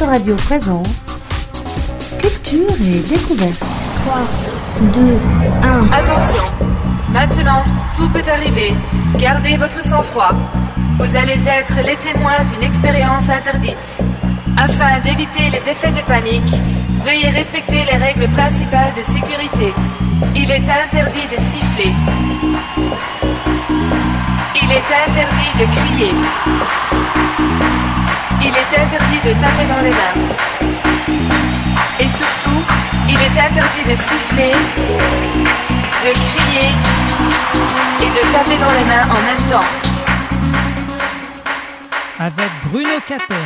Autoradio présente Culture et découverte. 3, 2, 1. Attention, maintenant, tout peut arriver. Gardez votre sang-froid. Vous allez être les témoins d'une expérience interdite. Afin d'éviter les effets de panique, veuillez respecter les règles principales de sécurité. Il est interdit de siffler. Il est interdit de crier. Il est interdit de taper dans les mains. Et surtout, il est interdit de siffler, de crier et de taper dans les mains en même temps. Avec Bruno Caten,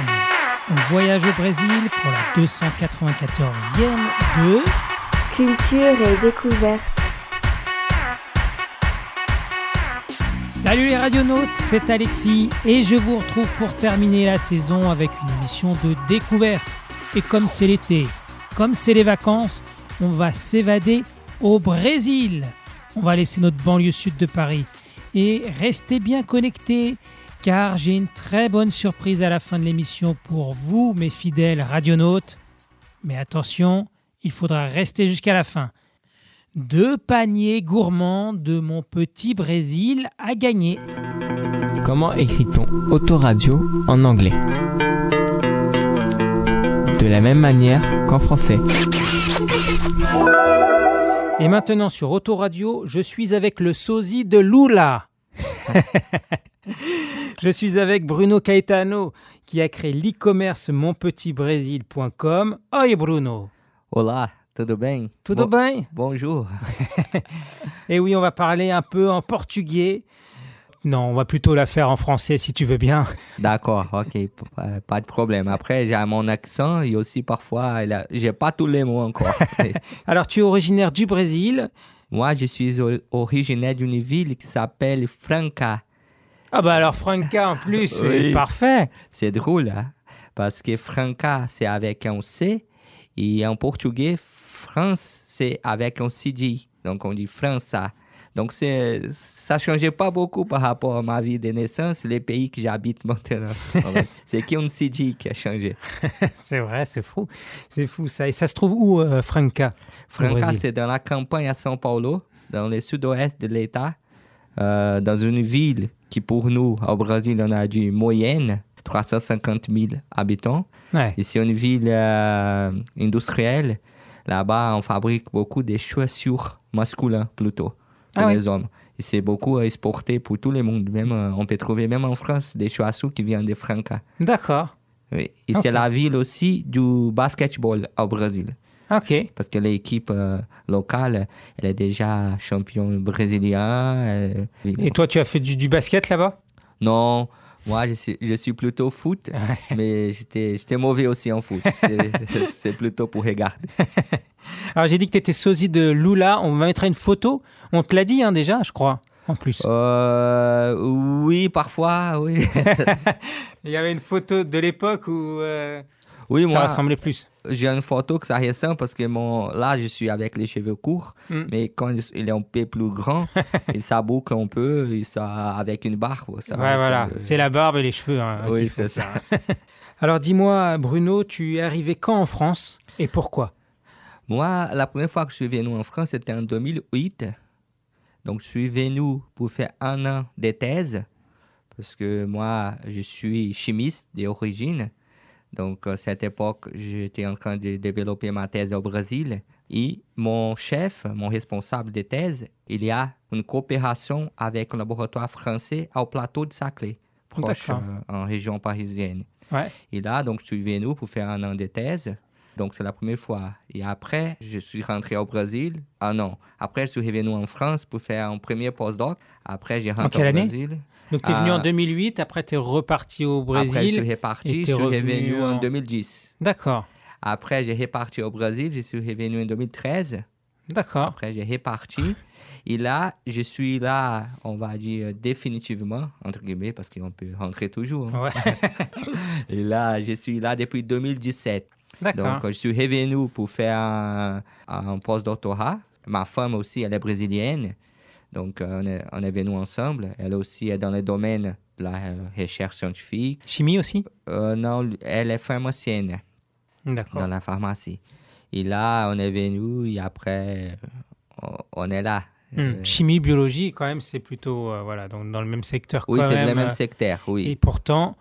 on voyage au Brésil pour la 294e de Culture et découverte. Salut les radionautes, c'est Alexis et je vous retrouve pour terminer la saison avec une émission de découverte. Et comme c'est l'été, comme c'est les vacances, on va s'évader au Brésil. On va laisser notre banlieue sud de Paris et restez bien connectés car j'ai une très bonne surprise à la fin de l'émission pour vous, mes fidèles radionautes. Mais attention, il faudra rester jusqu'à la fin. Deux paniers gourmands de mon petit Brésil à gagner. Comment écrit-on autoradio en anglais? De la même manière qu'en français. Et maintenant sur Autoradio, je suis avec le sosie de Lula. je suis avec Bruno Caetano qui a créé l'e-commerce monpetitbrésil.com. Oi Bruno. Olá, tudo bem? Tudo Bo- bem Bonjour. Et oui, on va parler un peu en portugais. Non, on va plutôt la faire en français si tu veux bien. D'accord, ok, euh, pas de problème. Après, j'ai mon accent et aussi parfois, j'ai pas tous les mots encore. Alors, tu es originaire du Brésil. Moi, je suis originaire d'une ville qui s'appelle Franca. Ah bah alors Franca en plus, c'est Oui. parfait. C'est drôle, hein? parce que Franca, c'est avec un C et en portugais, France, c'est avec un CD. Donc, on dit França. Donc, c'est, ça changeait pas beaucoup par rapport à ma vie de naissance, les pays que j'habite maintenant. c'est qu'un CD qui a changé. C'est vrai, c'est fou. C'est fou ça. Et ça se trouve où, euh, Franca Franca, c'est dans la campagne à São Paulo, dans le sud-ouest de l'État, euh, dans une ville qui, pour nous, au Brésil, on a dit moyenne, 350 000 habitants. Ouais. Et c'est une ville euh, industrielle. Là-bas, on fabrique beaucoup de chaussures masculines plutôt, pour Ah oui. les hommes. Et c'est beaucoup exporté pour tout le monde. Même, euh, on peut trouver même en France des chaussures qui viennent de Franca. D'accord. Oui. Et c'est la ville aussi du basketball au Brésil. Ok. Parce que l'équipe euh, locale, elle est déjà champion brésilien. euh, Et toi, tu as fait du, du basket là-bas? Non, moi, je suis, je suis plutôt foot, mais j'étais mauvais aussi en foot. C'est c'est plutôt pour regarder. Alors, j'ai dit que tu étais sosie de Lula. On va mettre une photo. On te l'a dit hein, déjà, je crois, en plus. Euh, oui, parfois, oui. Il y avait une photo de l'époque où euh, Oui, ça moi, ressemblait plus. j'ai une photo que ça ressemble parce que mon, là, je suis avec les cheveux courts, Mm. mais quand il est un peu plus grand, il s'aboucle un peu, il ça, avec une barbe. Ça, Ouais, voilà. ça- C'est la barbe et les cheveux. hein, Oui, c'est ça. Alors, dis-moi, Bruno, tu es arrivé quand en France et pourquoi? Moi, la première fois que je suis venu en France, c'était en 2008. Donc, je suis venu pour faire un an de thèse, parce que moi, je suis chimiste d'origine. Donc, à cette époque, j'étais en train de développer ma thèse au Brésil. Et mon chef, mon responsable de thèse, il y a une coopération avec un laboratoire français au plateau de Saclay, proche euh, en région parisienne. Ouais. Et là, donc, je suis venu pour faire un an de thèse. Donc, c'est la première fois. Et après, je suis rentré au Brésil. Ah non. Après, je suis revenu en France pour faire un premier postdoc. Après, j'ai rentré quelle au année? Brésil. Donc, tu es venu en 2008, après, tu es reparti au Après, je Brésil. suis reparti. Je suis revenu revenu en en- 2010. D'accord, Après, j'ai reparti au Brésil. Je suis revenu en 2013. d'accord. Après, j'ai reparti. Et là, je suis là, on va dire définitivement, entre guillemets, parce qu'on peut rentrer toujours. hein. Ouais. Et là, je suis là depuis 2017. D'accord. Donc, je suis revenu pour faire un, un post-doctorat. Ma femme aussi, elle est brésilienne. Donc, euh, on est, on est venus ensemble. Elle aussi est dans le domaine de la euh, recherche scientifique. Chimie aussi? Euh, non, elle est pharmacienne. D'accord. dans la pharmacie. Et là, on est venu et après, on- on est là. Hmm. Euh, Chimie, biologie, quand même, c'est plutôt euh, voilà, donc dans le même secteur. oui, c'est le même, euh, secteur, oui. Et pourtant,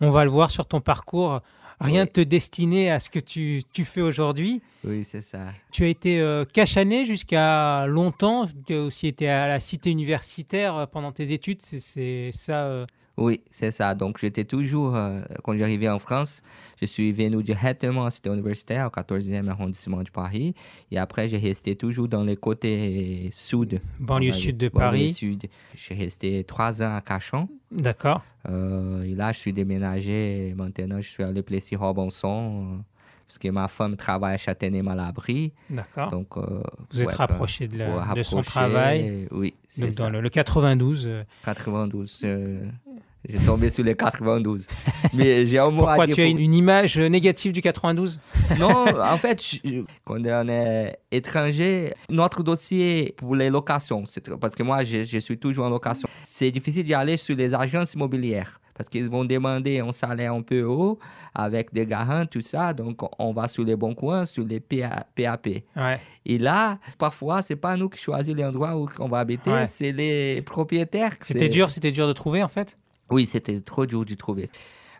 on va le voir sur ton parcours, rien ne Oui. te destinait à ce que tu, tu fais aujourd'hui. Oui, c'est ça. Tu as été euh, cachané jusqu'à longtemps. Tu as aussi été à la cité universitaire euh, pendant tes études. C'est- C'est ça. euh, Oui, c'est ça. Donc, j'étais toujours, euh, quand j'arrivais en France, je suis venu directement à Cité universitaire, au 14e arrondissement de Paris. Et après, j'ai resté toujours dans les côtés sud. banlieue sud de banlieue Paris. sud. J'ai resté trois ans à Cachan. D'accord. Euh, et là, je suis déménagé. et Maintenant, je suis allé Plessis-Robinson. euh, parce que ma femme travaille à Châtenay-Malabry. D'accord. Donc, euh, Vous êtes ouais, rapproché de, la- ouais, de son travail. Oui, c'est Donc dans ça. le, le 92. euh, 92. euh, j'ai tombé sur les 92. Mais j'ai un mot à pourquoi dire tu as pour- une, image négative du 92 Non, en fait, je- quand on est étranger, notre dossier pour les locations, parce que moi, je, je suis toujours en location. C'est difficile d'y aller sur les agences immobilières parce qu'ils vont demander un salaire un peu haut avec des garants, tout ça. Donc, on va sur les bons coins, sur les PA PAP. Ouais. Et là, parfois, c'est pas nous qui choisissons l'endroit où on va habiter, Ouais. c'est les propriétaires. C'était dur, c'était dur de trouver en fait? Oui, c'était trop dur de trouver.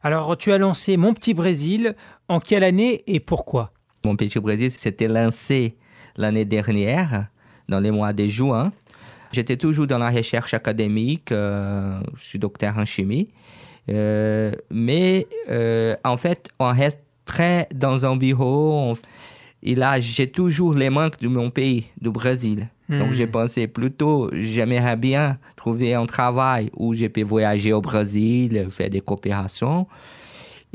Alors tu as lancé Mon Petit Brésil. En quelle année et pourquoi? Mon Petit Brésil s'était lancé l'année dernière, dans les mois de juin. J'étais toujours dans la recherche académique, euh, je suis docteur en chimie, Euh, mais euh, en fait, on reste très dans un bureau. on- Et là, j'ai toujours les manques de mon pays, du Brésil. Donc, Hmm. j'ai pensé plutôt, j'aimerais bien trouver un travail où je peux voyager au Brésil, faire des coopérations.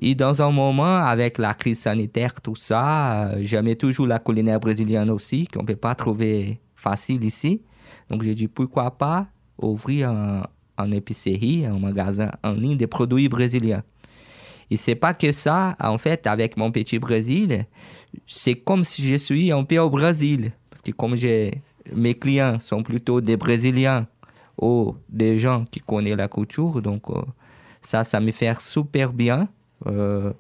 Et dans un moment, avec la crise sanitaire, tout ça, euh, j'aimais toujours la culinaire brésilienne aussi, qu'on ne peut pas trouver facile ici. Donc, j'ai dit, pourquoi pas ouvrir un, un épicerie, un magasin en ligne de produits brésiliens? Et c'est pas que ça, en fait, avec mon petit Brésil, c'est comme si je suis un peu au Brésil. Parce que comme j'ai, mes clients sont plutôt des Brésiliens ou des gens qui connaissent la culture, donc euh, ça, ça me fait super bien. euh,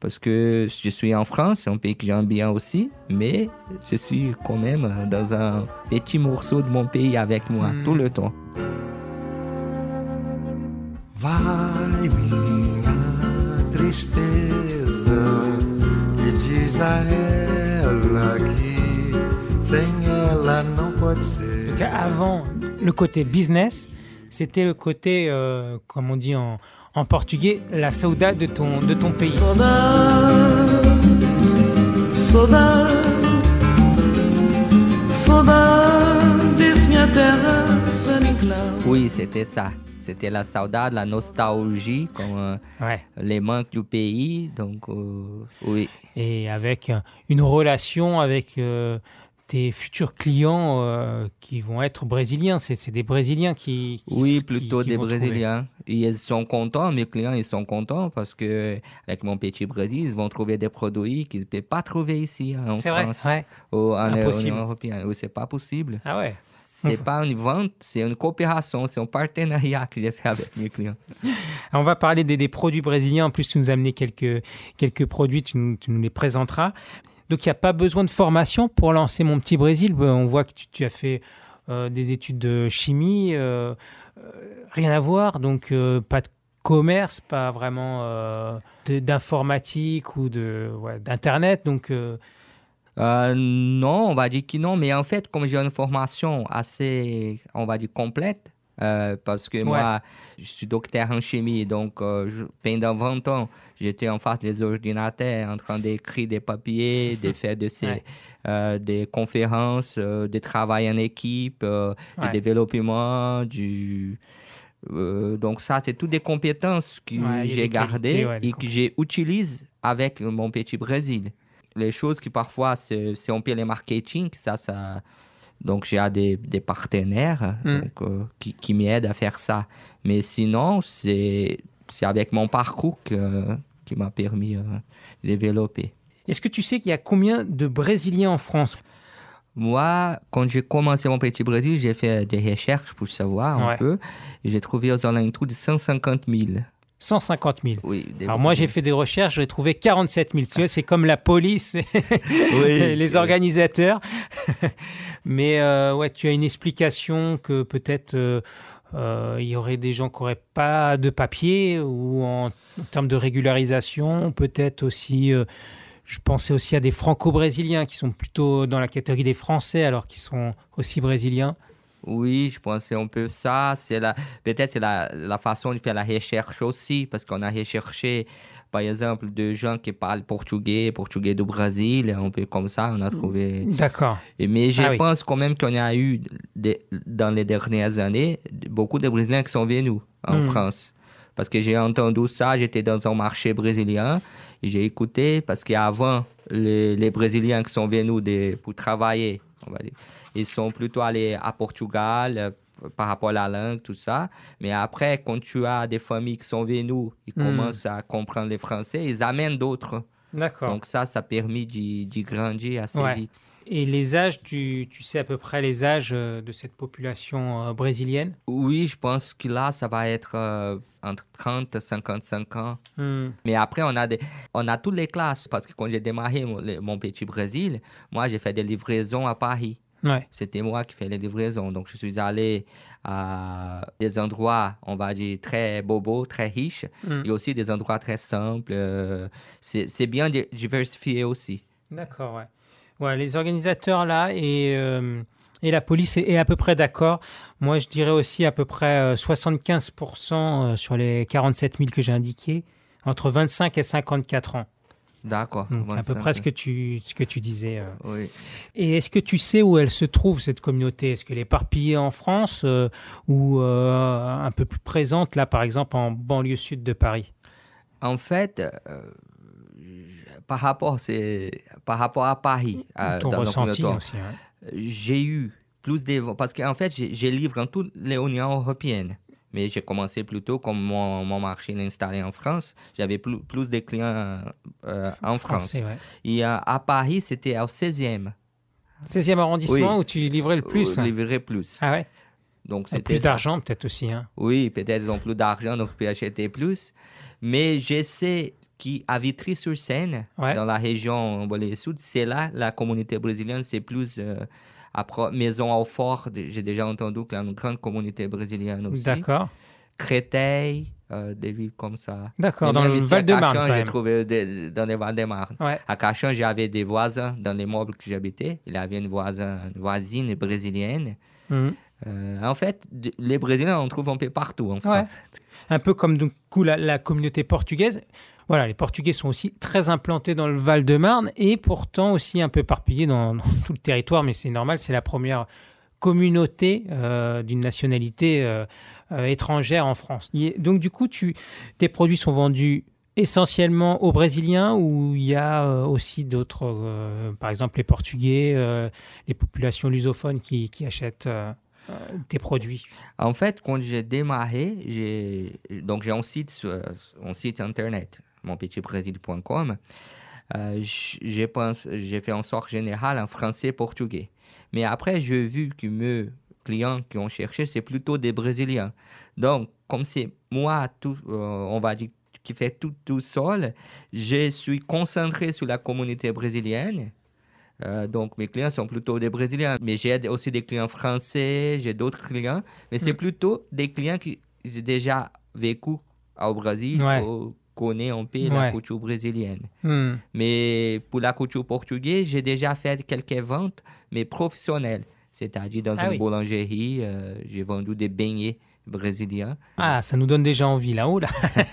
parce que je suis en France, un pays que j'aime bien aussi, mais je suis quand même dans un petit morceau de mon pays avec moi Hmm. tout le temps. Vai minha tristeza e diz a ela que sem ela não pode ser. Donc avant le côté business, c'était le côté, euh, comme on dit en, en portugais, la saudade de ton, de ton pays. Saudade, saudade, saudade, diz minha terra sem enclave. Oui, c'était ça. C'était la saudade, la nostalgie, comme euh, Ouais. les manques du pays. Donc, euh, oui. Et avec une relation avec euh, tes futurs clients euh, qui vont être brésiliens. C'est des Brésiliens qui. qui- Oui, plutôt qui des trouver. Brésiliens. Ils sont contents, mes clients, ils sont contents parce que avec mon petit Brésil, ils vont trouver des produits qu'ils ne peuvent pas trouver ici hein, en vrai. France Ouais. ou en Impossible. Union européenne. Oui, c'est pas possible. Ah ouais. C'est Enfin. pas une vente, c'est une coopération, c'est un partenariat que j'ai fait avec mes clients. On va parler des, des produits brésiliens. En plus, tu nous as amené quelques, quelques produits, tu nous, tu nous les présenteras. Donc, il n'y a pas besoin de formation pour lancer Mon Petit Brésil. Euh, On voit que tu, as fait euh, des études de chimie, euh, rien à voir. Donc, pas de commerce, pas vraiment d'informatique ou d'internet. Donc, non, on va dire que non, mais en fait, comme j'ai une formation assez, on va dire, complète, euh, parce que moi, je suis docteur en chimie, donc euh, je- pendant 20 ans, j'étais en face des ordinateurs en train d'écrire des papiers, de faire de ces, Ouais. euh, des conférences, euh, de travail en équipe, Ouais. de développement, du... donc ça, c'est toutes des compétences que j'ai des gardées qualités, des et que j'utilise avec mon petit Brésil les choses qui parfois c'est c'est un peu le marketing ça ça donc j'ai des, des partenaires Mm. donc, euh, qui, qui m'aident à faire ça. Mais sinon c'est avec mon parcours que, qui m'a permis euh, de développer. Est-ce que tu sais qu'il y a combien de Brésiliens en France? Moi quand j'ai commencé mon petit Brésil j'ai fait des recherches pour savoir Ouais. un peu. J'ai trouvé aux alentours de 150 000 150 000. Oui. Alors moi, j'ai fait des recherches, j'ai trouvé 47 000. Tu vois, C'est comme la police, Oui, les organisateurs. Mais euh, ouais, tu as une explication que peut-être euh, euh, il y aurait des gens qui n'auraient pas de papier ou en, en termes de régularisation, peut-être aussi. je pensais aussi à des franco-brésiliens qui sont plutôt dans la catégorie des Français alors qu'ils sont aussi brésiliens. Oui, je pense que c'est un peu ça. C'est la, peut-être c'est la, la façon de faire la recherche aussi, parce qu'on a recherché, par exemple, de gens qui parlent portugais, portugais du Brésil, un peu comme ça, on a trouvé. D'accord. Mais je Ah oui. pense quand même qu'on a eu, des- dans les dernières années, beaucoup de Brésiliens qui sont venus en Mm. France. Parce que j'ai entendu ça, j'étais dans un marché brésilien, j'ai écouté, parce qu'avant, les, les Brésiliens qui sont venus de- pour travailler, on va dire, ils sont plutôt allés à Portugal euh, par rapport à la langue, tout ça. Mais après, quand tu as des familles qui sont venues, ils Mm. commencent à comprendre le français, ils amènent d'autres. D'accord. Donc ça, ça a permis d'y grandir assez Ouais. vite. Et les âges, tu, tu sais à peu près les âges euh, de cette population euh, brésilienne? Oui, je pense que là, ça va être euh, entre 30 et 55 ans. Hmm. Mais après, on a, des, on a toutes les classes. Parce que quand j'ai démarré mon petit Brésil, moi, j'ai fait des livraisons à Paris. Ouais. C'était moi qui fais les livraisons. Donc, je suis allé à des endroits, on va dire, très bobos, très riches. Mm. Et aussi des endroits très simples. euh, C'est bien di- diversifié aussi. D'accord, ouais. Ouais, les organisateurs là et, euh, et la police est, est à peu près d'accord. Moi, je dirais aussi à peu près euh, 75% euh, sur les 47 000 que j'ai indiqués, entre 25 et 54 ans. D'accord. À peu 25, près ce que tu, ce que tu disais. euh. Oui. Et est-ce que tu sais où elle se trouve, cette communauté? Est-ce qu'elle est éparpillée en France euh, ou euh, un peu plus présente, là, par exemple, en banlieue sud de Paris? En fait, euh, par, rapport, par rapport à Paris, Ton dans ressenti aussi. ouais. j'ai eu plus de... Parce qu'en fait, j'ai livré en toutes les Unions européennes. Mais j'ai commencé plutôt comme mon, mon marché est installé en France. J'avais plus, plus de clients euh, en France. Français, ouais. Et euh, à Paris, c'était au 16e. 16e arrondissement Oui. où tu livrais le plus. où hein. livrer plus. Ah ouais Donc, c'était Plus d'argent peut-être aussi. Hein. Oui, peut-être ils ont plus d'argent, donc ils peuvent acheter plus. Mais je sais qu'à Vitry-sur-Seine, Ouais. dans la région Bolé Sud, c'est là la communauté brésilienne, c'est plus euh, après Maison au Fort. J'ai déjà entendu qu'il y a une grande communauté brésilienne aussi. D'accord. Créteil, euh, des villes comme ça. D'accord, dans le Val-de-Marne J'ai trouvé des- dans les Val-de-Marne. Ouais. À Cachan, j'avais des voisins dans les meubles que j'habitais. Il y avait une, voisin, une voisine brésilienne. Mhm. Euh, en fait, les Brésiliens, on trouve un peu partout en Ouais. Un peu comme du coup la, la communauté portugaise. Voilà, les Portugais sont aussi très implantés dans le Val-de-Marne et pourtant aussi un peu éparpillés dans, tout le territoire, mais c'est normal, c'est la première communauté euh, d'une nationalité euh, euh, étrangère en France. Et donc du coup, tes produits sont vendus essentiellement aux Brésiliens ou il y a aussi d'autres, par exemple les Portugais, les populations lusophones qui, achètent tes produits? En fait, quand j'ai démarré, j'ai donc j'ai un site, un site internet, monpetitbrésil.com. Euh, j'ai pense- j'ai fait en sorte générale en français et portugais. Mais après, j'ai vu que mes clients qui ont cherché, c'est plutôt des Brésiliens. Donc, comme c'est moi, tout, euh, on va dire, qui fait tout tout seul, je suis concentré sur la communauté brésilienne. Euh, donc, mes clients sont plutôt des Brésiliens. Mais j'ai aussi des clients français, j'ai d'autres clients. Mais c'est Mm. plutôt des clients qui j'ai déjà vécu au Brésil, Ouais. Connaissent un peu Ouais. la couture brésilienne. Hmm. Mais pour la couture portugaise, j'ai déjà fait quelques ventes, mais professionnelles. C'est-à-dire dans Ah une oui. boulangerie, euh, j'ai vendu des beignets brésiliens. Ah, ça nous donne déjà envie là-haut. Là.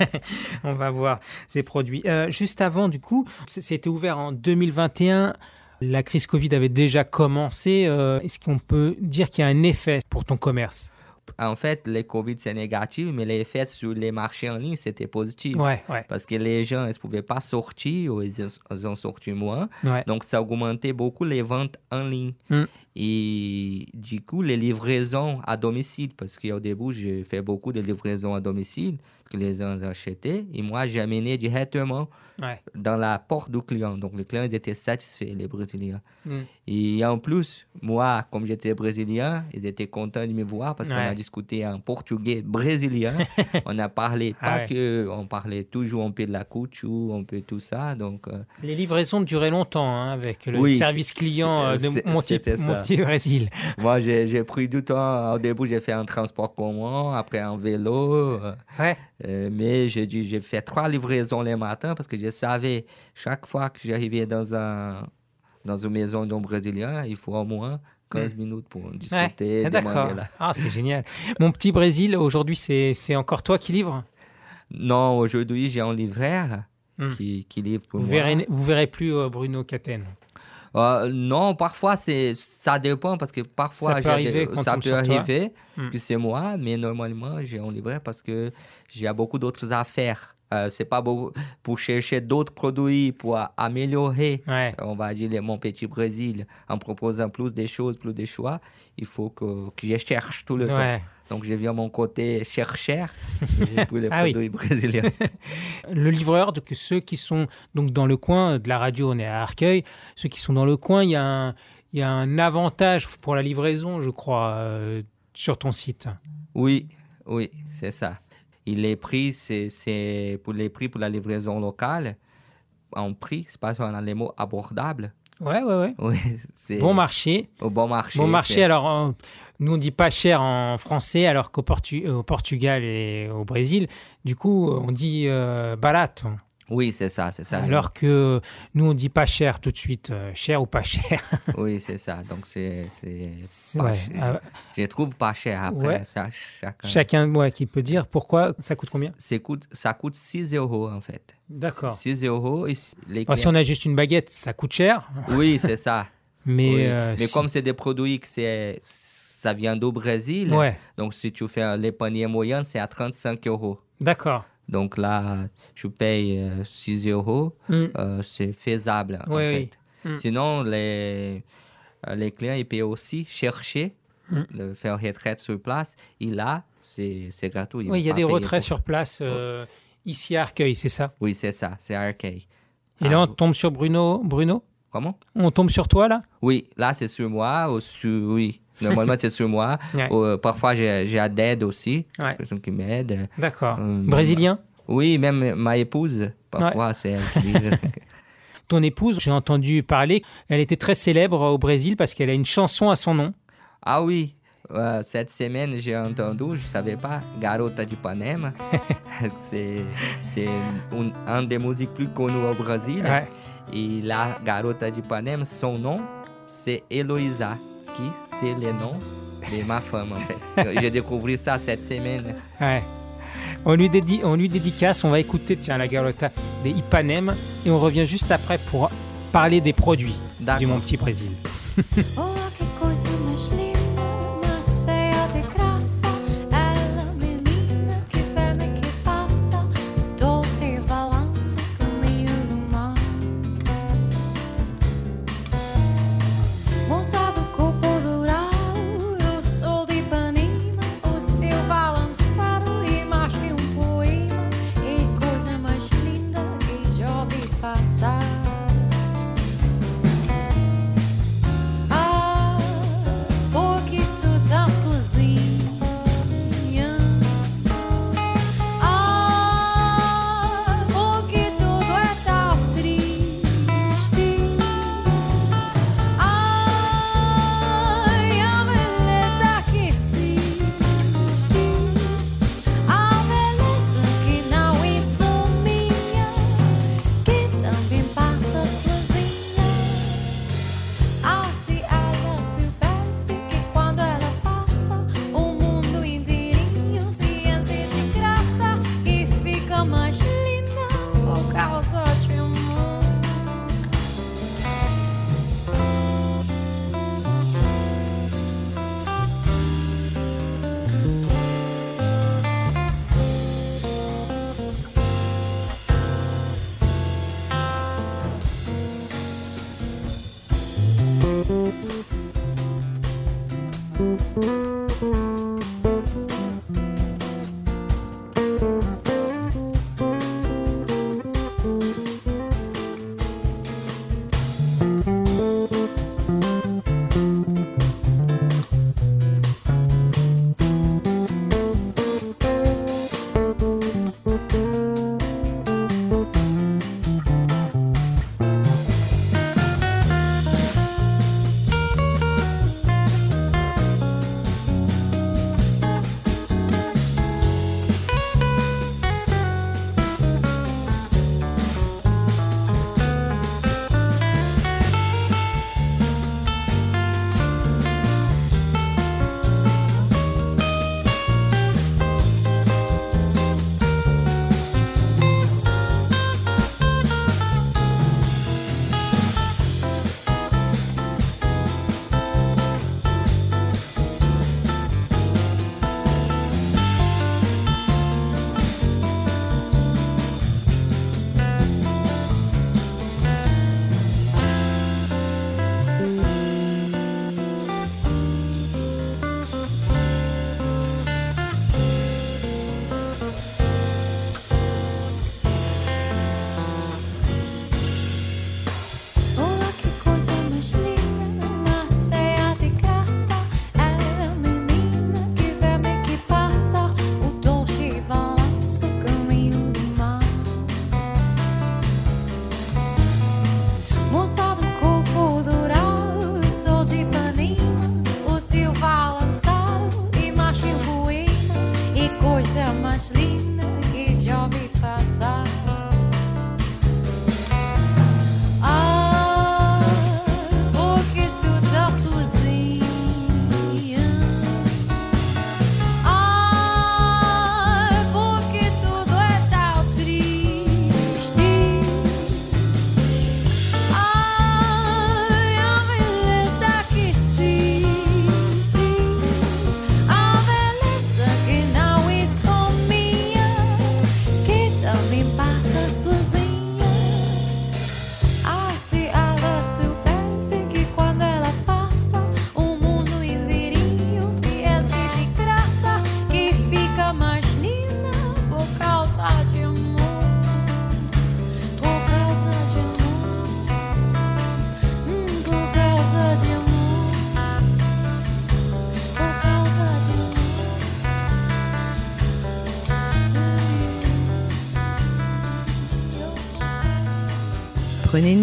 On va voir ces produits. Euh, juste avant, du coup, c'était ouvert en 2021. La crise Covid avait déjà commencé. Euh, Est-ce qu'on peut dire qu'il y a un effet pour ton commerce? En fait, le Covid, c'est négatif, mais l'effet sur les marchés en ligne, c'était positif. Ouais, ouais, Parce que les gens, ils ne pouvaient pas sortir ou ils, ils ont sorti moins. ouais. Donc, ça augmentait beaucoup les ventes en ligne. Mm. Et du coup, les livraisons à domicile, parce qu'au début, j'ai fait beaucoup de livraisons à domicile. Que les gens achetaient. Et moi, j'ai amené directement Ouais. dans la porte du client. Donc, les clients ils étaient satisfaits, les Brésiliens. Mm. Et en plus, moi, comme j'étais brésilien, ils étaient contents de me voir parce qu'on a discuté en portugais brésilien. on a parlé, Ah pas ouais. que, on parlait toujours un peu de la couture, un peu tout ça. Donc, euh, Les livraisons duraient longtemps hein, avec le Oui, service client euh, de Montier. Montier Brésil. moi, j'ai j'ai pris du temps. Au début, j'ai fait un transport commun, après un vélo. euh, Ouais. Euh, mais j'ai fait trois livraisons les matins parce que je savais chaque fois que j'arrivais dans, un, dans une maison d'un Brésilien, il faut au moins 15 minutes pour Ouais. discuter, Ah, D'accord. Ah, c'est génial. Mon petit Brésil, aujourd'hui, c'est encore toi qui livre Non, aujourd'hui, j'ai un livreur Hmm. qui, qui livre pour Vous moi. verrez, vous verrez plus euh, Bruno Catène. Euh, non, parfois, c'est, ça dépend parce que parfois, Ça peut arriver quand ça peut arriver Hmm. que c'est moi, mais normalement, j'ai un livreur parce que j'ai beaucoup d'autres affaires. Euh, c'est pas beaucoup pour chercher d'autres produits pour améliorer Ouais. on va dire, les- mon petit Brésil, en proposant plus de choses, plus de choix, il faut que, que je cherche tout le temps. Donc, je viens mon côté chercheur pour les Ah oui. produits brésiliens. Le livreur, donc ceux qui sont donc dans le coin de la radio, on est à Arcueil, ceux qui sont dans le coin, il y a un, il y a un avantage pour la livraison, je crois, euh, sur ton site. oui, oui, c'est ça. Et les prix, c'est- pour les prix pour la livraison locale. En prix, c'est pas a les mots abordables. Ouais, ouais, ouais. Bon marché. au bon marché. Bon marché, alors nous on dit pas cher en français, alors qu'au Portu- Portugal et au Brésil, du coup on dit euh, barato. Oui, c'est ça, c'est ça. Alors que nous on dit pas cher tout de suite, euh, cher ou pas cher. Oui, c'est ça. Donc, c'est. pas ouais. Euh, Je trouve pas cher après. Ouais. Ça, chacun. chacun ouais, qui peut dire pourquoi ça coûte combien C'est coûte, ça coûte 6 euros en fait. D'accord. 6 euros. et les Enfin, si on a juste une baguette, ça coûte cher, Oui, c'est ça. mais, Oui. euh, Mais si- comme c'est des produits que c'est, ça vient du Brésil, donc si tu fais les paniers moyens, c'est à 35 euros. d'accord. Donc là, tu payes euh, 6 euros, Hmm. euh, c'est faisable en Oui, fait. Mm. Sinon, les, euh, les clients, ils peuvent aussi chercher, Mm. de faire retraite sur place. Et là, c'est, c'est gratuit. Oui, il y a des retraits sur place euh, ici à Arcueil, c'est ça? Oui, c'est ça, c'est arcade. Et là, Ah, on tombe sur Bruno. Bruno? Comment? On tombe sur toi, là? Oui, là, c'est sur moi. Ou sur, oui, normalement, c'est sur moi. Ouais. Ou, euh, parfois, j'ai, j'ai d'aide aussi, Ouais. quelqu'un qui m'aide. D'accord. Euh, Brésilien? Oui, même ma épouse, parfois, c'est elle qui livre. Ton épouse, j'ai entendu parler, elle était très célèbre au Brésil parce qu'elle a une chanson à son nom. ah oui, euh, cette semaine, j'ai entendu, je ne savais pas, Garota de Ipanema. c'est c'est une, un des musiques plus connues au Brésil. Ouais. Et la Garota de Ipanema, son nom, c'est Eloïsa, qui c'est le nom de ma femme, en fait. j'ai découvert ça cette semaine. Ouais. On lui, dédie, on lui dédicace, on va écouter tiens, la garota des Ipanem et on revient juste après pour parler des produits du. Mon Petit Brésil.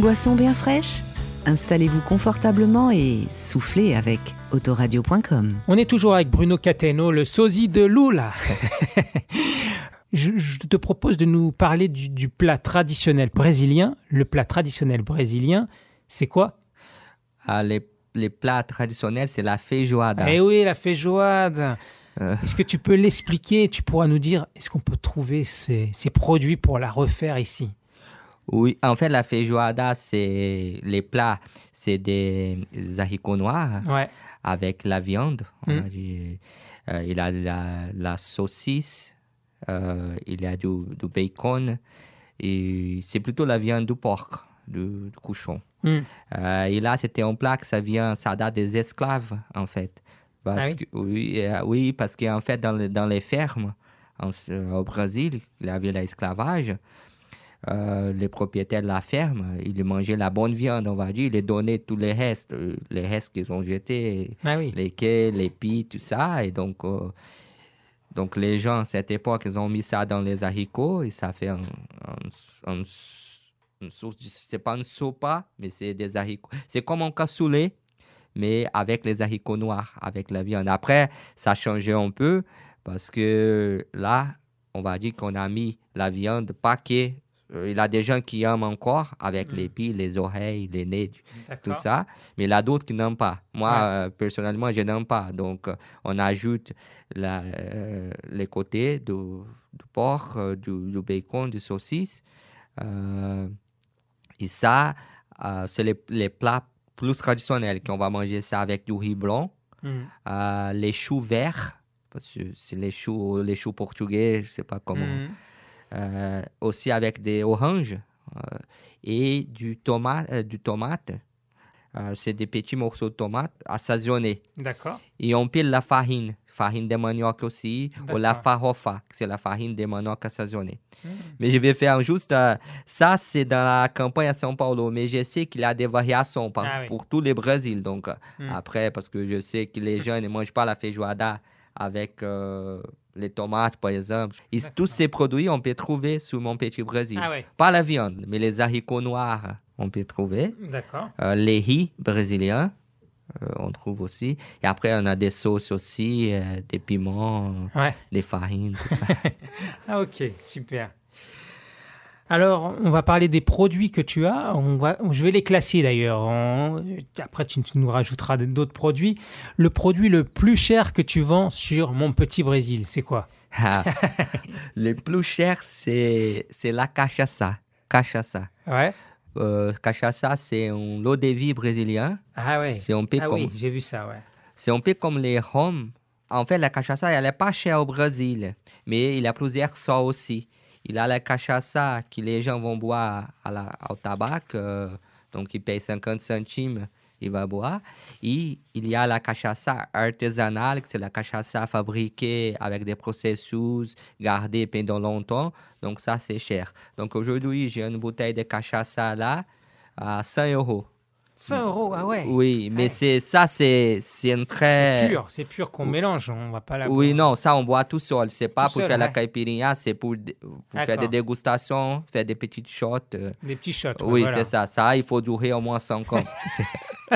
boisson bien fraîche, installez-vous confortablement et soufflez avec autoradio.com. On est toujours avec Bruno Cateno, le sosie de Lula. je, je te propose de nous parler du, du plat traditionnel brésilien. Le plat traditionnel brésilien, c'est quoi? Ah, les, les plats traditionnels, c'est la feijoada. Eh oui, la feijoada. Euh. Est-ce que tu peux l'expliquer? Tu pourras nous dire, est-ce qu'on peut trouver ces, ces produits pour la refaire ici? Oui, en fait, la feijoada, c'est les plats, c'est des haricots noirs Ouais. avec la viande. Euh, il a la, la saucisse, euh, il y a du, du bacon, et c'est plutôt la viande du porc, du, du cochon. Mm. Euh, et là, c'était un plat que ça vient, ça date des esclaves, en fait. Parce Ah oui? que, oui, euh, oui, parce qu'en fait, dans, les- dans les fermes en- euh, au Brésil, il y avait l'esclavage. Euh, les propriétaires de la ferme, ils mangeaient la bonne viande, on va dire. Ils donnaient tous les restes, euh, les restes qu'ils ont jetés, Ah oui. les quais, les pies, tout ça. Et donc, euh, donc les gens, à cette époque, ils ont mis ça dans les haricots et ça fait un, un, un- une source, c'est pas une sopa, mais c'est des haricots. C'est comme un cassoulet, mais avec les haricots noirs, avec la viande. Après, ça a changé un peu parce que là, on va dire qu'on a mis la viande paquet. Euh, Il y a des gens qui aiment encore avec les pieds, les oreilles, les nez, tout ça. Mais il y a d'autres qui n'aiment pas. Moi, Ouais. euh, personnellement, je n'aime pas. Donc, euh, on ajoute la, les côtés du, du porc, du, du bacon, du saucisse. Et ça, c'est les, les plats plus traditionnels qu'on va manger ça avec du riz blanc, Mm. euh, les choux verts, parce que c'est les choux, les choux portugais, je ne sais pas comment. Mm. Euh, aussi avec des oranges euh, et du tomate. euh, du tomate. C'est des petits morceaux de tomate assaisonnés. D'accord. Et on pile la farine, farine de manioc aussi, ou la farofa, c'est la farine de manioc assaisonnée. Mm. Mais je vais faire juste, ça c'est dans la campagne à São Paulo, mais je sais qu'il y a des variations par- Ah oui. pour tous les Brésil. Donc euh, Mm. après, parce que je sais que les jeunes ne mangent pas la feijoada avec euh, les tomates, par exemple. Et tous ces produits, on peut trouver sur mon petit Brésil. Ah. Pas la viande, mais les haricots noirs, on peut trouver. D'accord. Euh, les riz brésiliens, euh, on trouve aussi. Et après, on a des sauces aussi, euh, des piments, Ouais. des farines, tout ça. Ah ok, super. Alors, on va parler des produits que tu as. On va, je vais les classer d'ailleurs. On- Après, tu, tu nous rajouteras d'autres produits. Le produit le plus cher que tu vends sur Mon Petit Brésil, c'est quoi? Ah, le plus cher, c'est c'est la cachaça. Cachaça. Ouais. Euh, cachaça, c'est un lot de vie brésilien. Ah ouais. C'est un peu Ah comme oui, j'ai vu ça, ouais. C'est un peu comme les rhums. En fait, la cachaça, elle n'est pas chère au Brésil, mais il y a plusieurs sortes aussi. Il a la cachaça que les gens vont boire à la, au tabac, euh, donc ils payent 50 centimes, il va boire. Et il y a la cachaça artisanale, c'est la cachaça fabriquée avec des processus, gardée pendant longtemps, donc ça c'est cher. Donc aujourd'hui, j'ai une bouteille de cachaça là à 100 euros. 100 euros, ah ouais. Oui, mais Ouais. c'est ça, c'est c'est une très C'est pur, c'est pur qu'on mélange. On va pas la. oui, non, ça on boit tout seul. C'est pas Tout pour seul, faire la caipirinha, c'est pour, faire des dégustations, faire des petites shots. euh. Des petits shots. oui, voilà. c'est ça. Ça, il faut durer au moins 5 ans.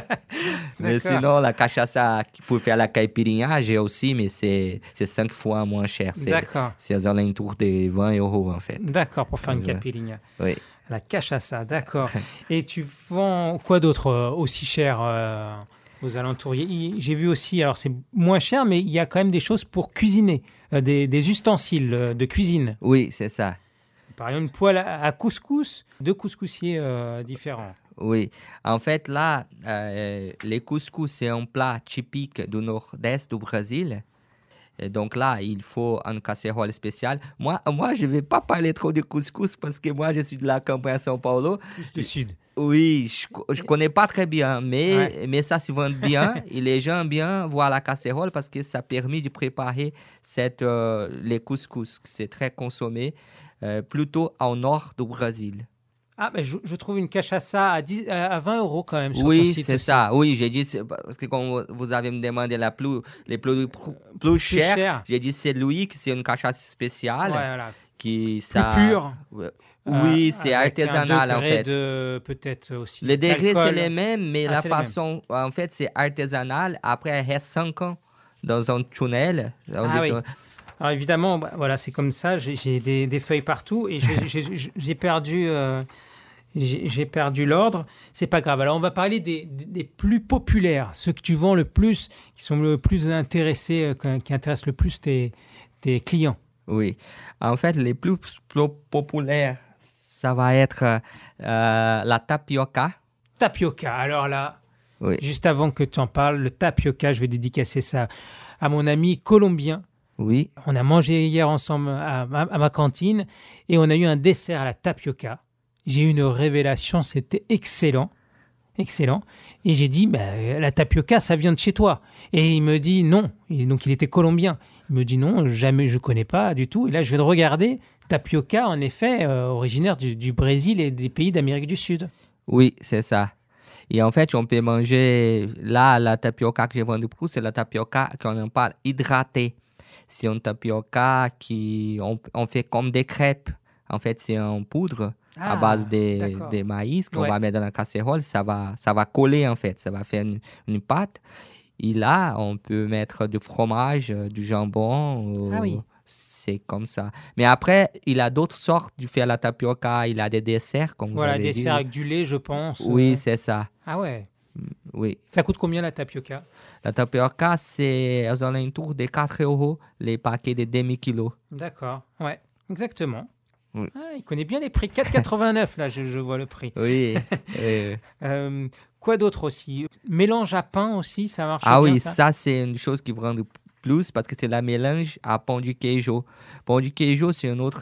mais sinon, la cachaça pour faire la caipirinha, j'ai aussi, mais c'est 5 fois moins cher. C'est D'accord. c'est aux alentours de 20 euros en fait. D'accord, pour faire une caipirinha. Oui. La cachaça, d'accord. Et tu vends quoi d'autre euh, aussi cher euh, aux alentours? J'ai vu aussi, alors c'est moins cher, mais il y a quand même des choses pour cuisiner, euh, des, des ustensiles euh, de cuisine. Oui, c'est ça. Par exemple, une poêle à, à couscous, deux couscoussiers différents. Oui, en fait, là, les couscous, c'est un plat typique du nord-est du Brésil. Et donc là, il faut une casserole spéciale. Moi, moi je ne vais pas parler trop de couscous parce que moi, je suis de la campagne à São Paulo. Du sud. Oui, je ne connais pas très bien, mais, Ouais. mais ça se vend bien et les gens aiment bien voir la casserole parce que ça permet de préparer cette, euh, les couscous. C'est très consommé, euh, plutôt au nord du Brésil. Ah, ben je, je trouve une cachaça à, 10 à à 20 euros quand même sur Oui, c'est ça. Oui, j'ai dit, c'est parce que quand vous avez me demandé la plus, les produits plus, plus chers, cher. j'ai dit c'est Louis, que c'est une cachasse spéciale Ouais, voilà. qui ça. pur. Ouais. Oui, c'est avec un artisanal, en degré fait. peut-être aussi. Les degrés, c'est les mêmes, mais Ah, la c'est façon, en fait, c'est artisanal. Après, elle reste 5 ans dans un tunnel. Ah oui. Alors évidemment, bah, voilà, c'est comme ça. J'ai- des, des feuilles partout et j'ai- perdu, euh, j'ai perdu l'ordre. C'est pas grave. Alors on va parler des, plus populaires, ceux que tu vends le plus, qui sont le plus intéressés, euh, qui- intéressent le plus tes, tes clients. Oui. En fait, les plus, plus populaires, ça va être euh, la tapioca. Tapioca. Alors là, Oui. juste avant que tu en parles, le tapioca, je vais dédicacer ça à mon ami colombien. Oui. On a mangé hier ensemble à ma cantine et on a eu un dessert à la tapioca. J'ai eu une révélation, c'était excellent. Excellent. Et j'ai dit, bah, la tapioca, ça vient de chez toi. Et il me dit non. Donc il était colombien. Il me dit non, jamais, je connais pas du tout. Et là, je vais de regarder. Tapioca, en effet, euh, originaire du, Brésil et des pays d'Amérique du Sud. Oui, c'est ça. Et en fait, on peut manger, là, la tapioca que j'ai vendue plus, c'est la tapioca qu'on parle hydratée. C'est une tapioca qui, on fait comme des crêpes. En fait, c'est en poudre à Ah, base des, des maïs qu'on Ouais. va mettre dans la casserole. Ça va, ça va coller, en fait. Ça va faire une, une pâte. Et là, on peut mettre du fromage, euh, du jambon. ou- Ah oui. C'est comme ça. Mais après, il a d'autres sortes de faire la tapioca. Il a des desserts, comme Voilà, vous avez dit. dessert avec du lait, je pense. Oui, Euh, c'est ça. Ah ouais. Oui. Ça coûte combien la tapioca? La tapioca, c'est aux alentours de 4 euros les paquets de demi-kilo. D'accord, ouais, exactement. Oui. Ah, il connaît bien les prix. 4,89 là, je, je vois le prix. Oui. euh, Euh, quoi d'autre aussi? Mélange à pain aussi, ça marche ah bien oui, ça, ça, c'est une chose qui vend de plus parce que c'est la mélange à pão de queijo. Pão de queijo, c'est un autre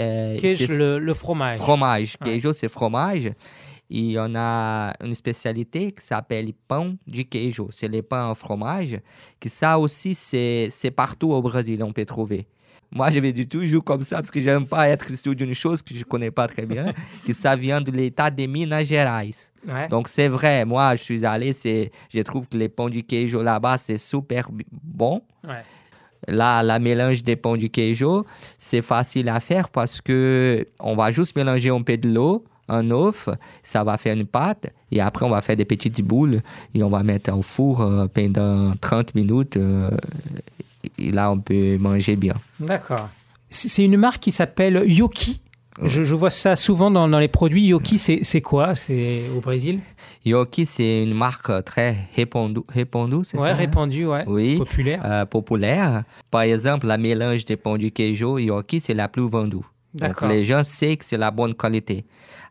euh, Queijo, le, le fromage. fromage. Queijo, c'est fromage. Et on a une spécialité qui s'appelle pão de queijo. C'est les pains en fromage. Que ça aussi, c'est c'est partout au Brésil, on peut trouver. Moi, je vais du toujours comme ça parce que j'aime pas être sur d'une chose que je connais pas très bien, que ça vient de l'état de Minas Gerais. Ouais. Donc, c'est vrai. Moi, je suis allé, c'est, je trouve que les pão de queijo là-bas, c'est super bon. Ouais. Là, la mélange des pão de queijo, c'est facile à faire parce que on va juste mélanger un peu de l'eau, un œuf, ça va faire une pâte et après on va faire des petites boules et on va mettre au four euh, pendant 30 minutes euh, là on peut manger bien. D'accord. C'est une marque qui s'appelle Yoki. Je, je vois ça souvent dans, dans les produits. Yoki, c'est quoi? C'est au Brésil? Yoki, c'est une marque très répandue, répandue c'est Ouais, ça, hein? répandu, ouais. Oui. Populaire. euh, populaire. Par exemple, la mélange de pão de queijo Yoki, c'est la plus vendue. Donc les gens savent que c'est la bonne qualité.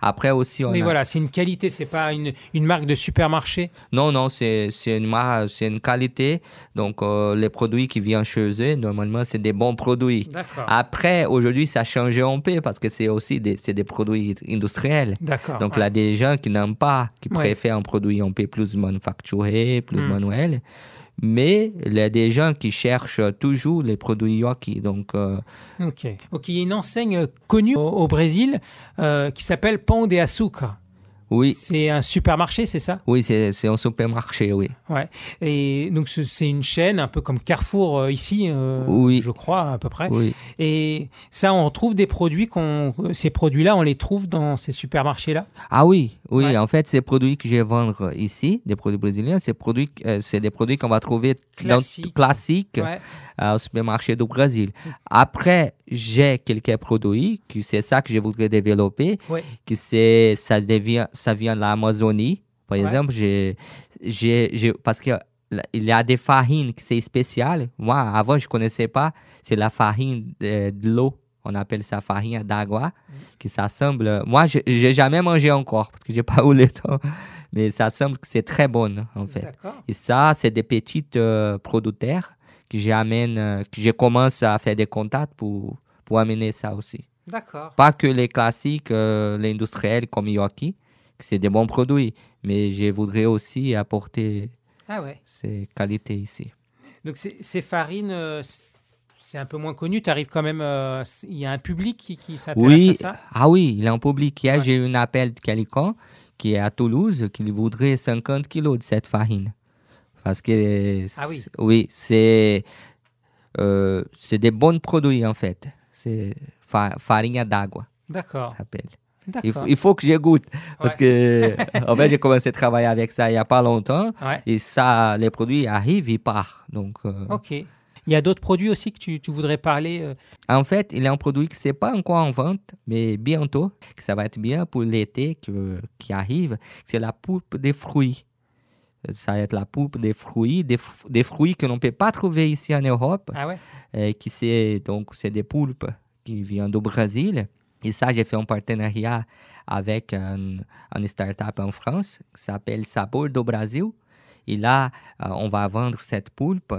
Après aussi, on Oui, a... voilà, c'est une qualité, c'est pas une, une marque de supermarché. Non, non, c'est une marque, c'est une qualité. Donc, euh, les produits qui viennent chez eux, normalement, c'est des bons produits. D'accord. Après, aujourd'hui, ça a changé un peu parce que c'est aussi des, des produits industriels. D'accord. Donc, ouais. là, des gens qui n'aiment pas, qui Ouais. préfèrent un produit un peu plus manufacturé, plus Mm. manuel. Mais il y a des gens qui cherchent toujours les produits Yoki. Donc, euh, Ok. Il y a une enseigne connue au, au Brésil euh, qui s'appelle Pão de Açúcar. Oui, C'est un supermarché, c'est ça? Oui c'est un supermarché, oui. Ouais. Et donc ce- c'est une chaîne un peu comme Carrefour euh, ici, euh, Oui. je crois à peu près. Oui. Et ça, on trouve des produits qu'on, ces produits-là, on les trouve dans ces supermarchés-là? Ah oui, oui. Ouais. En fait, ces produits que je vais vendre ici, des produits brésiliens, c'est produits, euh, c'est des produits qu'on va trouver Classiques. Ouais. Euh, au supermarché du Brésil. Après, j'ai quelques produits que c'est ça que je voudrais développer, que c'est ça devient, ça vient de l'Amazonie. Par Ouais. exemple, j'ai, j'ai, parce que il y a des farines qui c'est spécial. Moi, avant, je connaissais pas. C'est la farine de, de l'eau. On appelle ça farine d'agua, qui ça semble. Moi, je j'ai jamais mangé encore parce que j'ai pas eu le temps. Mais ça semble que c'est très bon en fait. Et ça, c'est des petits euh, producteurs que j'amène, euh, que je commence à faire des contacts pour, pour amener ça aussi. D'accord. Pas que les classiques, euh, les industriels comme Yoki, que c'est des bons produits, mais je voudrais aussi apporter Ah ouais. ces qualités ici. Donc ces, ces farines, euh, c'est un peu moins connu. Tu arrives quand même. euh, Il y a un public qui, qui s'intéresse Oui, à ça? ah oui, il est en public. Hier, Ouais. j'ai eu un appel de quelqu'un qui est à Toulouse, qui voudrait 50 kilos de cette farine. Parce que, Ah oui. c'est- oui, c'est euh, c'est des bons produits en fait. C'est fa- farine d'agua. D'accord. Il faut, il faut que je goûte. Parce que, en fait, j'ai commencé à travailler avec ça il n'y a pas longtemps. Ouais. Et ça, les produits arrivent, ils partent. Donc, euh, Ok. Il y a d'autres produits aussi que tu, tu voudrais parler euh, en fait, il y a un produit qui n'est pas encore en vente, mais bientôt, que ça va être bien pour l'été qui arrive. C'est la poulpe des fruits. Ça va être la poulpe des fruits, des, fr- des fruits que l'on ne peut pas trouver ici en Europe. Ah ouais? Qui c'est donc c'est des poulpes qui viennent du Brésil. Et ça, j'ai fait un partenariat avec un, une start-up en France qui s'appelle Sabor do Brasil. Et là, euh, on va vendre cette poulpe.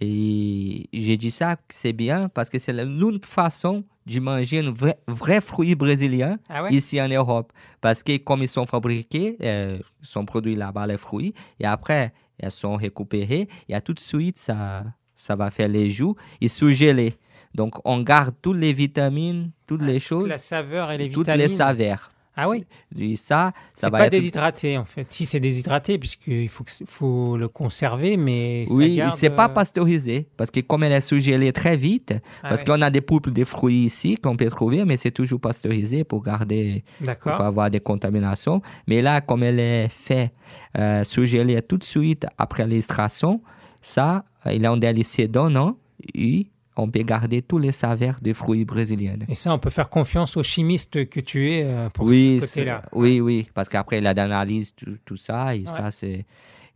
Et j'ai dit ça c'est bien parce que c'est l'unique façon de manger un vrai, vrai fruit brésilien Ah ouais? ici en Europe. Parce que comme ils sont fabriqués, euh, ils sont produits là-bas les fruits, et après, elles sont récupérées, et à tout de suite, ça, ça va faire les joues et surgeler. Donc, on garde toutes les vitamines, toutes les Ah, Toute choses, la saveur et les toutes vitamines. les saveurs. Ah oui Et ça, ça C'est va pas être... déshydraté en fait. Si c'est déshydraté, puisqu'il faut, faut le conserver, mais ça Oui, garde, c'est pas euh, pasteurisé, parce que comme elle est surgelée très vite, ah parce qu'on a des poulpes de fruits ici qu'on peut trouver, mais c'est toujours pasteurisé pour garder pour pas avoir des contaminations. Mais là, comme elle est faite euh, surgelée tout de suite après l'extraction, ça, il est un délicieux donnant et on peut garder tous les saveurs des fruits brésiliens. Et ça, on peut faire confiance aux chimistes que tu es euh, pour oui, ce côté-là. oui, oui, parce qu'après, il analyse tout, tout ça et Ouais. ça, c'est...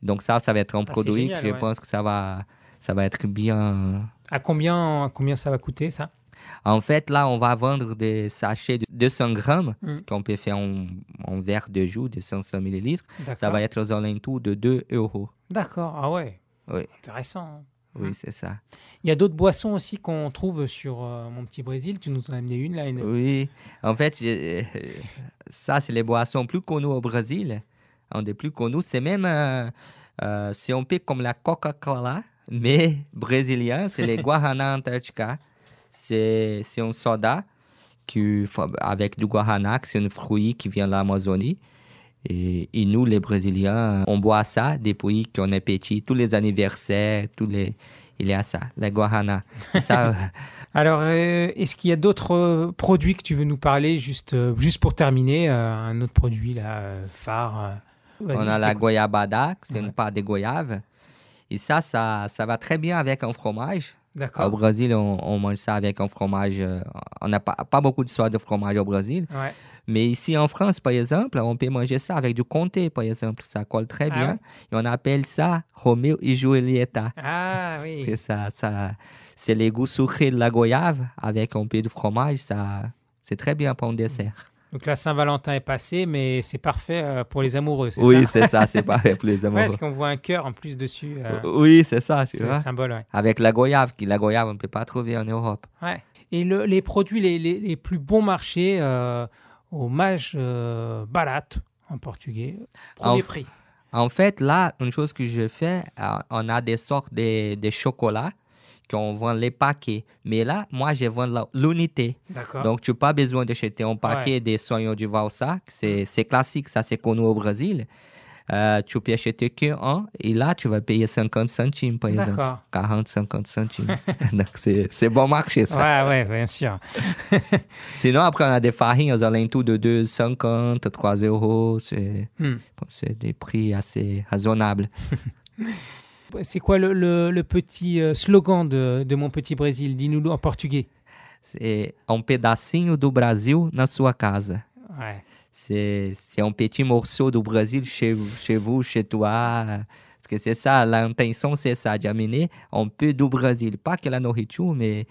Donc ça, ça va être un c'est produit génial, que je ouais. pense que ça va, ça va être bien... À combien, à combien ça va coûter ça? En fait, là, on va vendre des sachets de 200 grammes Mm. qu'on peut faire en, en verre de jus de 500 millilitres. Ça va être aux alentours de 2 euros. D'accord. Ah ouais. Oui. Intéressant. Hein. Oui, Mm. c'est ça. Il y a d'autres boissons aussi qu'on trouve sur euh, mon petit Brésil. Tu nous en as amené une là. Une... Oui. En fait, euh, ça, c'est les boissons plus connues au Brésil. Un des plus connus. C'est même, euh, euh, un peu comme la Coca-Cola, mais brésilien. C'est les Guarana Antarctica. C'est un soda qui, avec du Guarana, c'est un fruit qui vient de l'Amazonie. Et, et nous, les Brésiliens, on boit ça depuis qu'on est petit. Tous les anniversaires, tous les, il y a ça, les Guarana. Ça, Alors, euh, est-ce qu'il y a d'autres euh, produits que tu veux nous parler juste, euh, juste pour terminer Un autre produit là, phare On a la goyabada, c'est Ouais. une pâte de goyave. Et ça, ça, ça va très bien avec un fromage. Au. Brésil, on, on mange ça avec un fromage. On n'a pas, pas beaucoup de sortes de fromage au Brésil. Ouais. Mais ici en France, par exemple, on peut manger ça avec du comté, par exemple. Ça colle très Ah bien. ouais? Et on appelle ça Romeo et Julieta. Ah oui. C'est ça, ça, c'est les goûts sucrés de la goyave avec un peu de fromage. Ça, c'est très bien pour un dessert. Donc la Saint-Valentin est passée, mais c'est parfait euh, pour les amoureux, c'est Oui, ça? c'est ça, c'est parfait pour les Ouais, amoureux. parce qu'on voit un cœur en plus dessus. euh, Oui, c'est ça, tu c'est symbole, ouais. Avec la goyave, qui la goyave, on ne peut pas trouver en Europe. Ouais. Et le- les produits les, les- les plus bons marchés euh, au Mage euh, Barat, en portugais, premier En- prix. En fait, là, une chose que je fais, euh, on a des sortes de, de chocolat qu'on vend les paquets. Mais là, moi, je vends l'unité. Donc, tu n'as pas besoin d'acheter un paquet de sonhos de valsa. que C'est c'est classique, ça c'est connu au Brésil. Euh, tu peux acheter qu'un et là, tu vas payer 50 centimes, par exemple. D'accord. 40, 50 centimes. Donc, c'est bon marché, ça. Ouais, ouais, bien sûr. Sinon, après, on a des farines aux alentours de 2,50, 3 euros. C'est Hmm. c'est des prix assez raisonnables. C'est quoi le, le- le petit euh, slogan de, de mon petit Brésil? Dis-nous en portugais. C'est um pedacinho do Brasil na sua casa. Ouais. C'est un petit morceau du Brésil chez, vous- chez vous, chez toi. Parce que c'est ça, l'intention, c'est ça, d'amener un peu du Brésil. Pas que la nourriture, mais,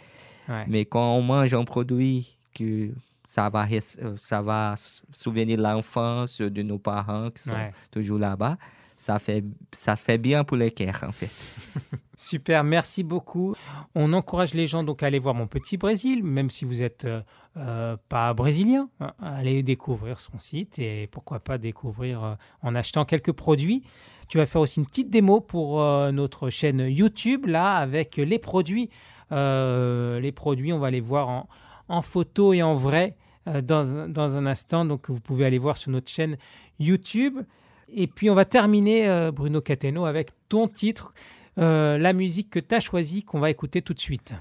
Ouais. mais quand on mange un produit que ça va, euh, ça va souvenir l'enfance de nos parents qui sont Ouais. toujours là-bas, ça fait, ça fait bien pour le cœur, en fait. Super, merci beaucoup. On encourage les gens donc à aller voir mon petit Brésil, même si vous êtes euh, euh, pas brésilien, hein, allez découvrir son site et pourquoi pas découvrir euh, en achetant quelques produits. Tu vas faire aussi une petite démo pour notre chaîne YouTube là avec les produits. Les produits, on va les voir en, en photo et en vrai dans, dans un instant. Donc vous pouvez aller voir sur notre chaîne YouTube. Et puis on va terminer, Bruno Cateno, avec ton titre, euh, la musique que tu as choisie, qu'on va écouter tout de suite.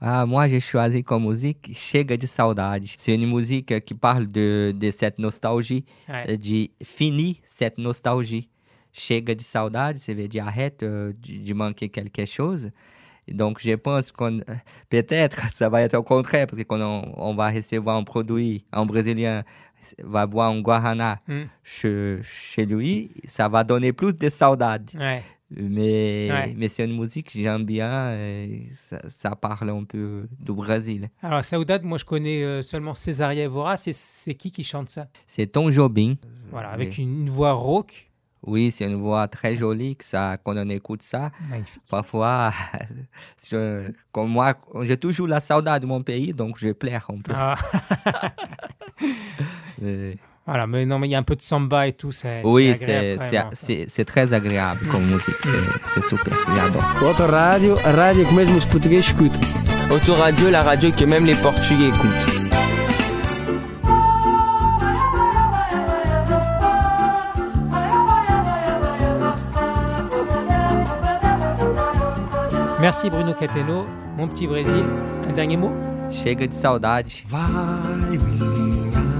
Ah, moi, j'ai choisi comme musique Chega de Saudade. C'est une musique qui parle de, de cette nostalgie, Ouais. de finir cette nostalgie. Chega de saudade, ça veut dire arrête euh, de, manquer quelque chose. Donc, je pense qu'on peut-être ça va être au contraire, parce que quand on, on va recevoir un produit, un Brésilien va boire un guarana Mm. chez, chez lui, ça va donner plus de saudade. Ouais. Mais, Ouais. mais c'est une musique que j'aime bien, et ça, ça parle un peu du Brésil. Alors, Saudade, moi, je connais euh, seulement Césaria Evora. C'est- C'est qui qui chante ça? C'est Tom Jobim. Voilà, avec une, voix rauque. Oui, c'est une voix très jolie, que ça, quand on écoute ça. Magnifique. Parfois, je- comme moi, j'ai toujours la saudade de mon pays, donc je pleure un peu. Ah, Euh, voilà, mais non, mais il y a un peu de samba et tout. c'est- oui, c'est hein. c'est- très agréable comme musique, c'est super, j'adore. Autorádio, a rádio que mesmo os portugueses escutam. Autoradio, la radio que même les Portugais écoutent. Merci Bruno Cateno. Mon petit Brésil, un dernier mot? Chega de saudade. Vai minha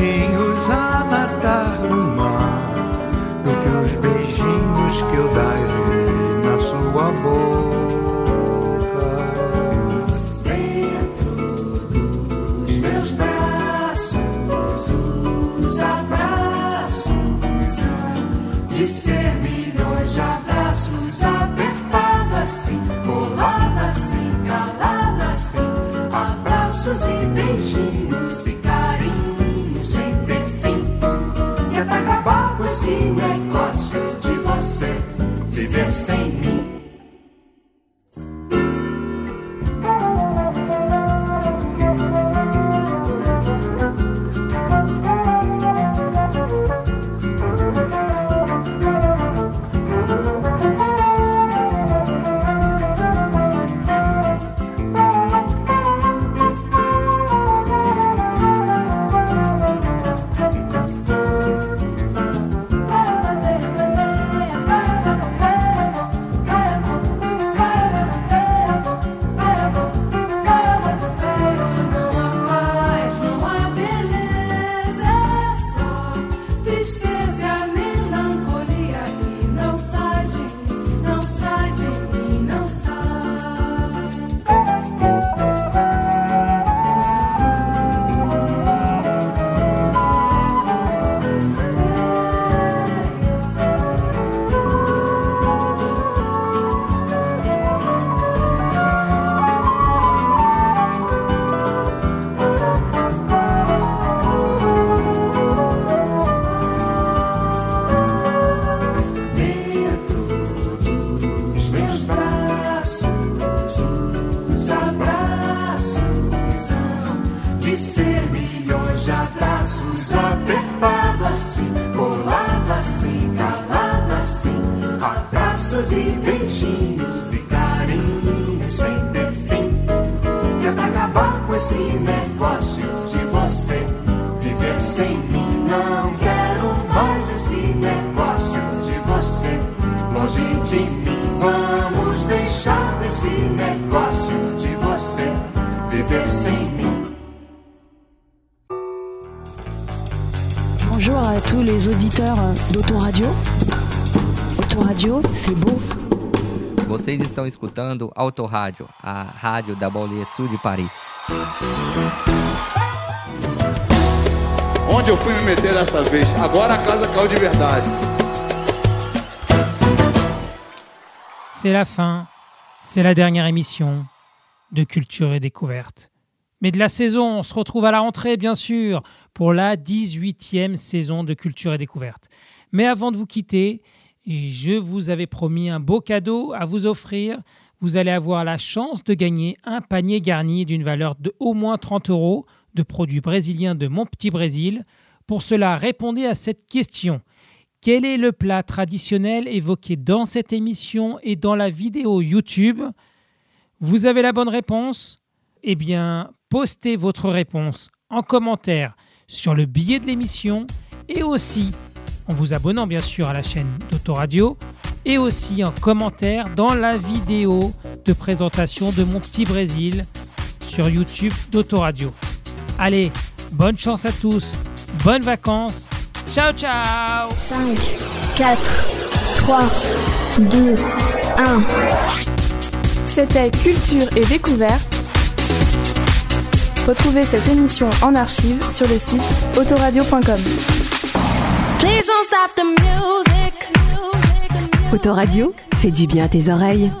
wishing estão escutando Autorádio, a rádio da Banlieue Sul de Paris. Onde eu fui me meter dessa vez? Agora a casa caiu de verdade. C'est la fin, c'est la dernière émission de Culture et Découverte. Mais de la saison, on se retrouve à la rentrée, bien sûr, pour la 18e saison de Culture et Découverte. Mais avant de vous quitter, je vous avais promis un beau cadeau à vous offrir. Vous allez avoir la chance de gagner un panier garni d'une valeur de au moins 30 euros de produits brésiliens de Mon Petit Brésil. Pour cela, répondez à cette question. Quel est le plat traditionnel évoqué dans cette émission et dans la vidéo YouTube? Vous avez la bonne réponse? Eh bien, postez votre réponse en commentaire sur le billet de l'émission et aussi en vous abonnant bien sûr à la chaîne d'Autoradio et aussi en commentaire dans la vidéo de présentation de mon petit Brésil sur YouTube d'Autoradio. Allez, bonne chance à tous, bonnes vacances, ciao ciao 5, 4, 3, 2, 1. C'était Culture et Découverte. Retrouvez cette émission en archive sur le site autoradio.com. Autoradio fait du bien à tes oreilles.